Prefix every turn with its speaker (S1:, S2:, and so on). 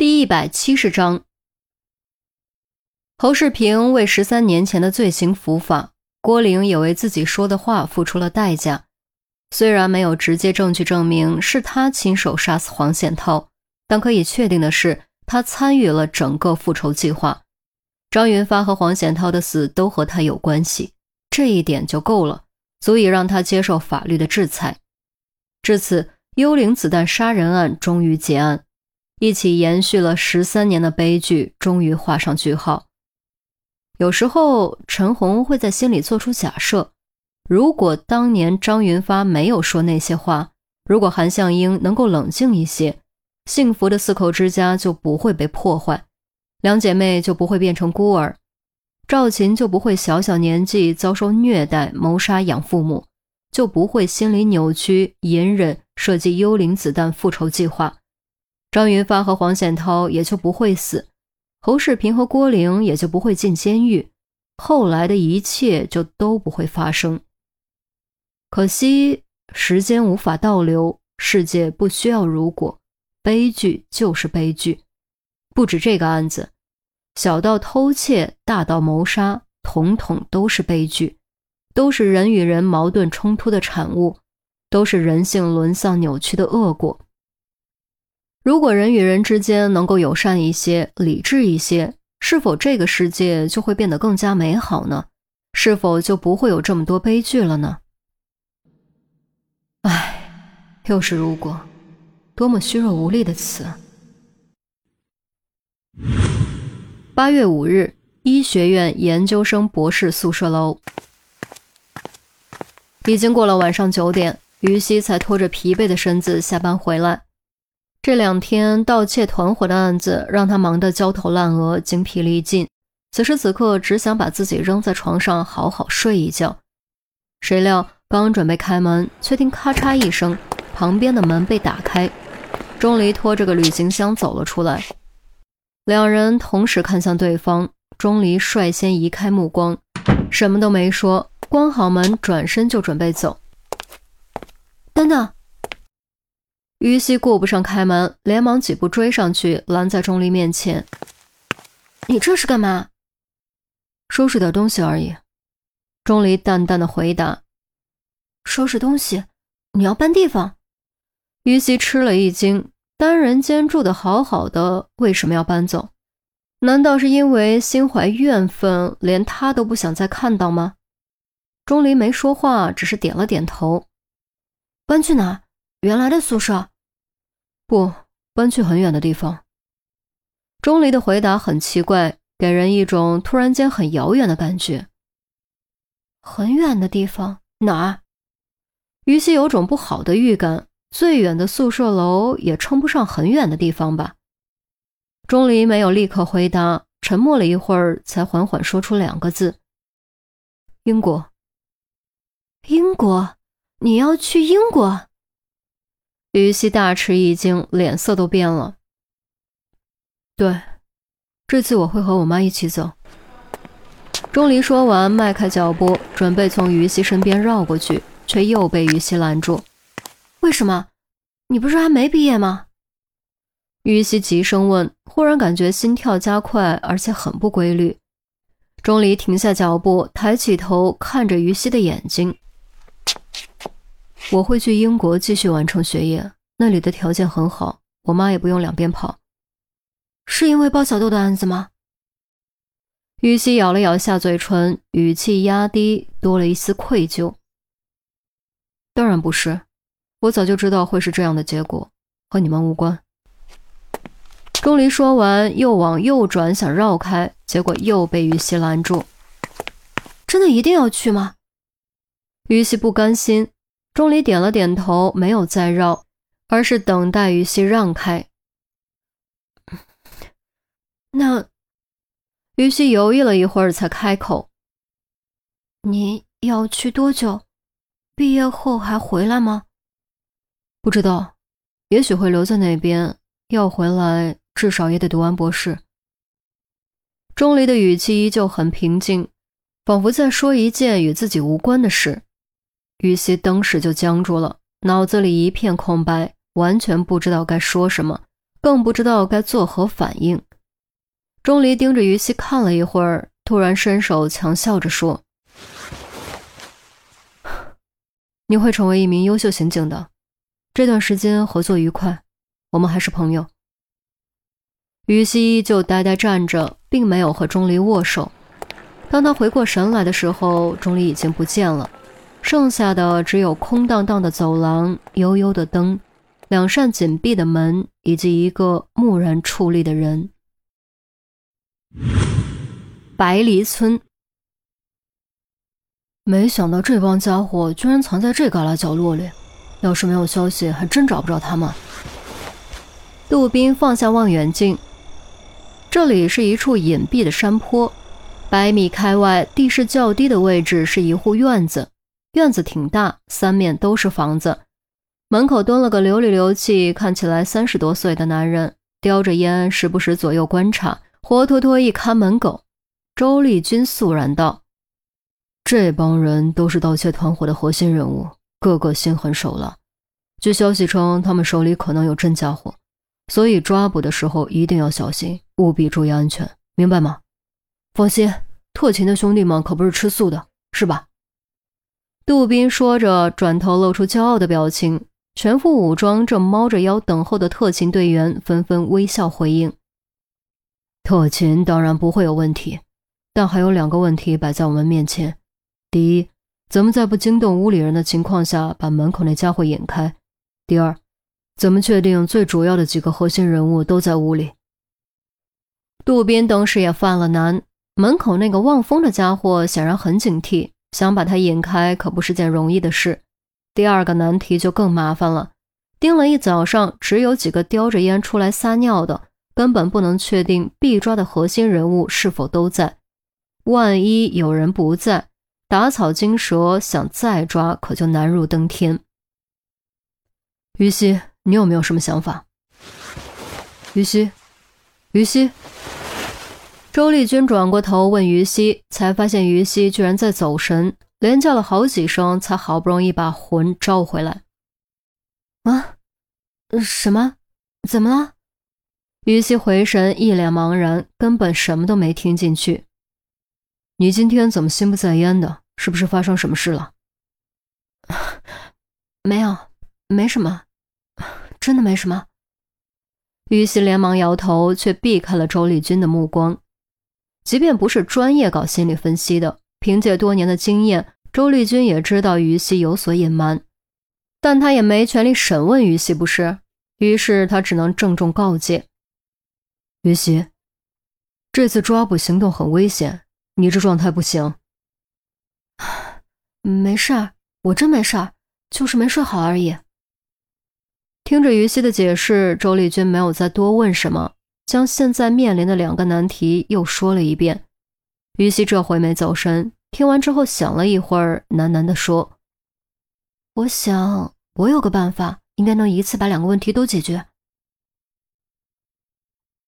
S1: 第一百七十章，侯世平为十三年前的罪行伏法，郭玲也为自己说的话付出了代价。虽然没有直接证据证明是他亲手杀死黄显涛，但可以确定的是，他参与了整个复仇计划。张云发和黄显涛的死都和他有关系，这一点就够了，足以让他接受法律的制裁。至此，幽灵子弹杀人案终于结案。一起延续了十三年的悲剧终于画上句号。有时候，陈红会在心里做出假设：如果当年张云发没有说那些话，如果韩向英能够冷静一些，幸福的四口之家就不会被破坏，两姐妹就不会变成孤儿，赵琴就不会小小年纪遭受虐待、谋杀养父母，就不会心理扭曲、隐忍，设计幽灵子弹复仇计划。张云发和黄显涛也就不会死，侯世平和郭玲也就不会进监狱，后来的一切就都不会发生。可惜时间无法倒流，世界不需要如果，悲剧就是悲剧。不止这个案子，小到偷窃，大到谋杀，统统都是悲剧，都是人与人矛盾冲突的产物，都是人性沦丧扭曲的恶果。如果人与人之间能够友善一些、理智一些，是否这个世界就会变得更加美好呢？是否就不会有这么多悲剧了呢？唉，又是如果，多么虚弱无力的词。八月五日，医学院研究生博士宿舍楼，已经过了晚上九点，于西才拖着疲惫的身子下班回来。这两天盗窃团伙的案子让他忙得焦头烂额、精疲力尽，此时此刻只想把自己扔在床上好好睡一觉。谁料刚准备开门，却听咔嚓一声，旁边的门被打开，钟离拖着个旅行箱走了出来。两人同时看向对方，钟离率先移开目光，什么都没说，关好门，转身就准备走。等等。于西顾不上开门，连忙几步追上去，拦在钟离面前：“你这是干嘛？”“
S2: 收拾点东西而已。”
S1: 钟离淡淡的回答。
S2: “收拾东西？你要搬地方？”
S1: 于西吃了一惊，单人间住的好好的，为什么要搬走？难道是因为心怀怨愤，连他都不想再看到吗？钟离没说话，只是点了点头。
S2: “搬去哪？原来的宿舍？”不搬去很远的地方。
S1: 钟离的回答很奇怪，给人一种突然间很遥远的感觉。
S2: 很远的地方哪儿？
S1: 于西有种不好的预感，最远的宿舍楼也称不上很远的地方吧。钟离没有立刻回答，沉默了一会儿，才缓缓说出两个字：“英国。”
S2: 英国？你要去英国？
S1: 于西大吃一惊，脸色都变了。
S2: 对，这次我会和我妈一起走。
S1: 钟离说完，迈开脚步，准备从于西身边绕过去，却又被于西拦住。
S2: 为什么？你不是还没毕业吗？
S1: 于西急声问，忽然感觉心跳加快，而且很不规律。钟离停下脚步，抬起头看着于西的眼睛。
S2: 我会去英国继续完成学业，那里的条件很好，我妈也不用两边跑。是因为包小豆的案子吗？
S1: 于西咬了咬下嘴唇，语气压低，多了一丝愧疚。
S2: 当然不是，我早就知道会是这样的结果，和你们无关。
S1: 钟离说完，又往右转，想绕开，结果又被于西拦住。
S2: 真的一定要去吗？
S1: 于西不甘心。钟离点了点头，没有再绕，而是等待于西让开。
S2: 那
S1: 于西犹豫了一会儿，才开口：“
S2: 你要去多久？毕业后还回来吗？”“不知道，也许会留在那边。要回来，至少也得读完博士。”
S1: 钟离的语气依旧很平静，仿佛在说一件与自己无关的事。于西当时就僵住了，脑子里一片空白，完全不知道该说什么，更不知道该作何反应。钟离盯着于西看了一会儿，突然伸手强笑着说：“你会成为一名优秀刑警的。这段时间合作愉快，我们还是朋友。”于西依旧呆呆站着，并没有和钟离握手。当他回过神来的时候，钟离已经不见了，剩下的只有空荡荡的走廊、幽幽的灯、两扇紧闭的门，以及一个木然矗立的人。白梨村，没想到这帮家伙居然藏在这旮旯角落里。要是没有消息，还真找不着他们。杜宾放下望远镜，这里是一处隐蔽的山坡，百米开外，地势较低的位置是一户院子。院子挺大，三面都是房子。门口蹲了个流里流气、看起来三十多岁的男人，叼着烟，时不时左右观察。活脱脱一看门狗，周丽君肃然道：“这帮人都是盗窃团伙的核心人物，个个心狠手辣。据消息称，他们手里可能有真家伙，所以抓捕的时候一定要小心，务必注意安全，明白吗？放心，特勤的兄弟们可不是吃素的，是吧？”杜宾说着，转头露出骄傲的表情。全副武装、正猫着腰等候的特勤队员纷纷微笑回应。特勤当然不会有问题，但还有两个问题摆在我们面前：第一，怎么在不惊动屋里人的情况下把门口那家伙引开？第二，怎么确定最主要的几个核心人物都在屋里？杜宾当时也犯了难，门口那个望风的家伙显然很警惕，想把他引开可不是件容易的事。第二个难题就更麻烦了，盯了一早上，只有几个叼着烟出来撒尿的。根本不能确定必抓的核心人物是否都在。万一有人不在，打草惊蛇，想再抓可就难如登天。于西，你有没有什么想法？于西，于西。周丽君转过头问于西，才发现于西居然在走神，连叫了好几声，才好不容易把魂招回来。啊？什么？怎么了？于西回神，一脸茫然，根本什么都没听进去。你今天怎么心不在焉的？是不是发生什么事了？
S2: 没有，没什么，真的没什么。
S1: 于西连忙摇头，却避开了周丽君的目光。即便不是专业搞心理分析的，凭借多年的经验，周丽君也知道于西有所隐瞒，但他也没权利审问于西，不是？于是他只能郑重告诫。于西，这次抓捕行动很危险，你这状态不行。
S2: 没事儿，我真没事儿，就是没睡好而已。
S1: 听着于西的解释，周丽君没有再多问什么，将现在面临的两个难题又说了一遍。于西这回没走神，听完之后想了一会儿，喃喃地说：“
S2: 我想我有个办法，应该能一次把两个问题都解决。”